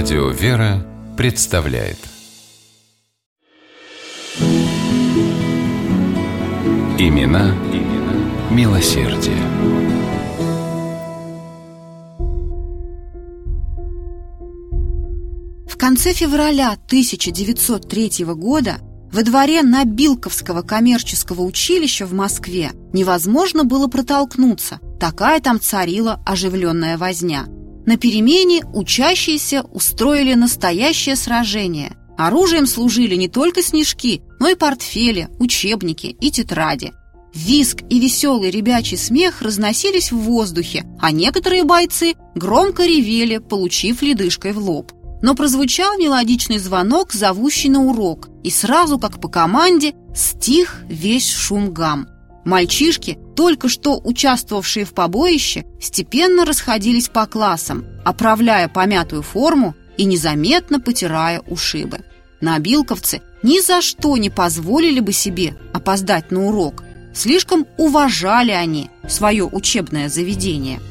Радио «Вера» представляет Имена, имена милосердие. В конце февраля 1903 года во дворе Набилковского коммерческого училища в Москве невозможно было протолкнуться, такая там царила оживленная возня. На перемене учащиеся устроили настоящее сражение. Оружием служили не только снежки, но и портфели, учебники и тетради. Виск и веселый ребячий смех разносились в воздухе, а некоторые бойцы громко ревели, получив ледышкой в лоб. Но прозвучал мелодичный звонок, зовущий на урок, и сразу, как по команде, стих весь шум гам. Мальчишки, только что участвовавшие в побоище, степенно расходились по классам, оправляя помятую форму и незаметно потирая ушибы. Набилковцы ни за что не позволили бы себе опоздать на урок. Слишком уважали они свое учебное заведение –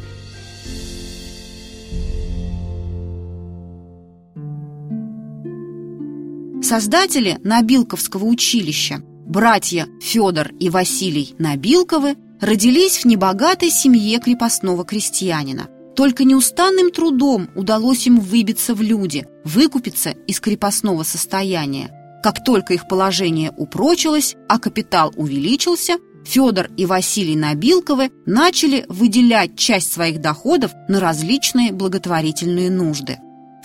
Создатели Набилковского училища, братья Федор и Василий Набилковы, родились в небогатой семье крепостного крестьянина. Только неустанным трудом удалось им выбиться в люди, выкупиться из крепостного состояния. Как только их положение упрочилось, а капитал увеличился, Федор и Василий Набилковы начали выделять часть своих доходов на различные благотворительные нужды.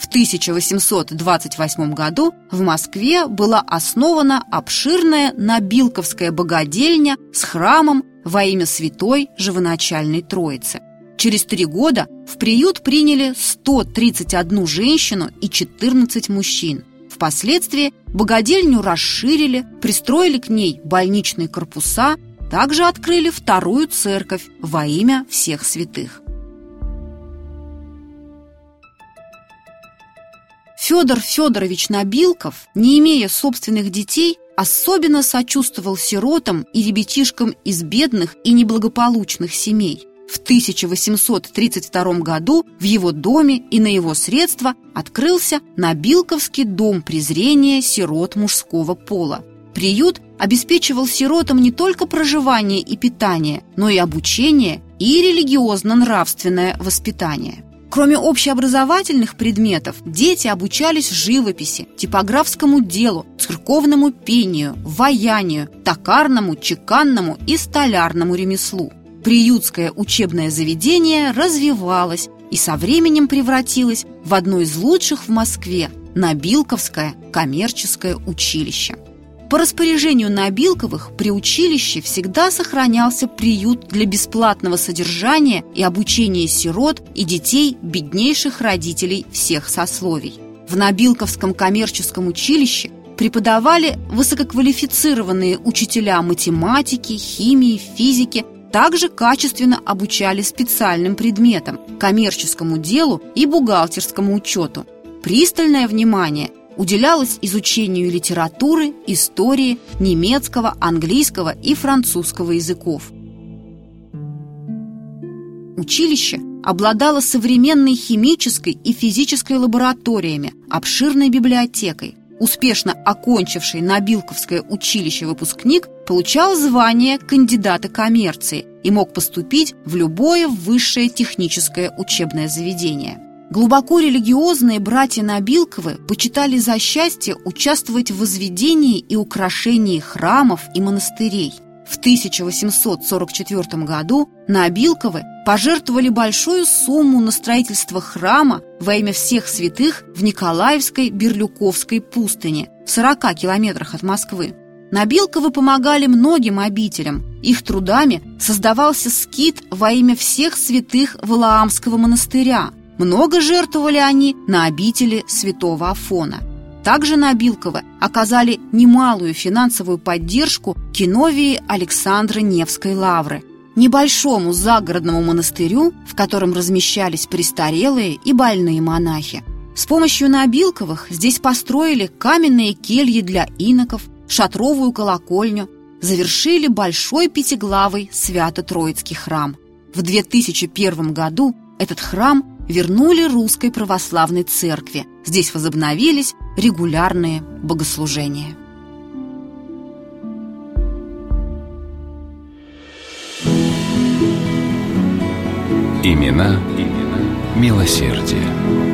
В 1828 году в Москве была основана обширная Набилковская богадельня с храмом во имя Святой Живоначальной Троицы. Через три года в приют приняли 131 женщину и 14 мужчин. Впоследствии богадельню расширили, пристроили к ней больничные корпуса, также открыли вторую церковь во имя всех святых. Федор Федорович Набилков, не имея собственных детей, особенно сочувствовал сиротам и ребятишкам из бедных и неблагополучных семей. В 1832 году в его доме и на его средства открылся Набилковский дом презрения сирот мужского пола. Приют обеспечивал сиротам не только проживание и питание, но и обучение и религиозно-нравственное воспитание. Кроме общеобразовательных предметов, дети обучались живописи, типографскому делу, церковному пению, ваянию, токарному, чеканному и столярному ремеслу. Приютское учебное заведение развивалось и со временем превратилось в одно из лучших в Москве – Набилковское коммерческое училище. По распоряжению Набилковых при училище всегда сохранялся приют для бесплатного содержания и обучения сирот и детей беднейших родителей всех сословий. В Набилковском коммерческом училище преподавали высококвалифицированные учителя математики, химии, физики, также качественно обучали специальным предметам – коммерческому делу и бухгалтерскому учету. Пристальное внимание – уделялось изучению литературы, истории, немецкого, английского и французского языков. Училище обладало современной химической и физической лабораториями, обширной библиотекой. Успешно окончивший Набилковское училище выпускник получал звание кандидата коммерции и мог поступить в любое высшее техническое учебное заведение. Глубоко религиозные братья Набилковы почитали за счастье участвовать в возведении и украшении храмов и монастырей. В 1844 году Набилковы пожертвовали большую сумму на строительство храма во имя всех святых в Николаевской Берлюковской пустыне, в 40 километрах от Москвы. Набилковы помогали многим обителям. Их трудами создавался скит во имя всех святых Валаамского монастыря – много жертвовали они на обители святого Афона. Также на Набилковы оказали немалую финансовую поддержку киновии Александра Невской лавры, небольшому загородному монастырю, в котором размещались престарелые и больные монахи. С помощью Набилковых здесь построили каменные кельи для иноков, шатровую колокольню, завершили большой пятиглавый Свято-Троицкий храм. В 2001 году этот храм вернули русской православной церкви. Здесь возобновились регулярные богослужения. Имена, имена милосердие.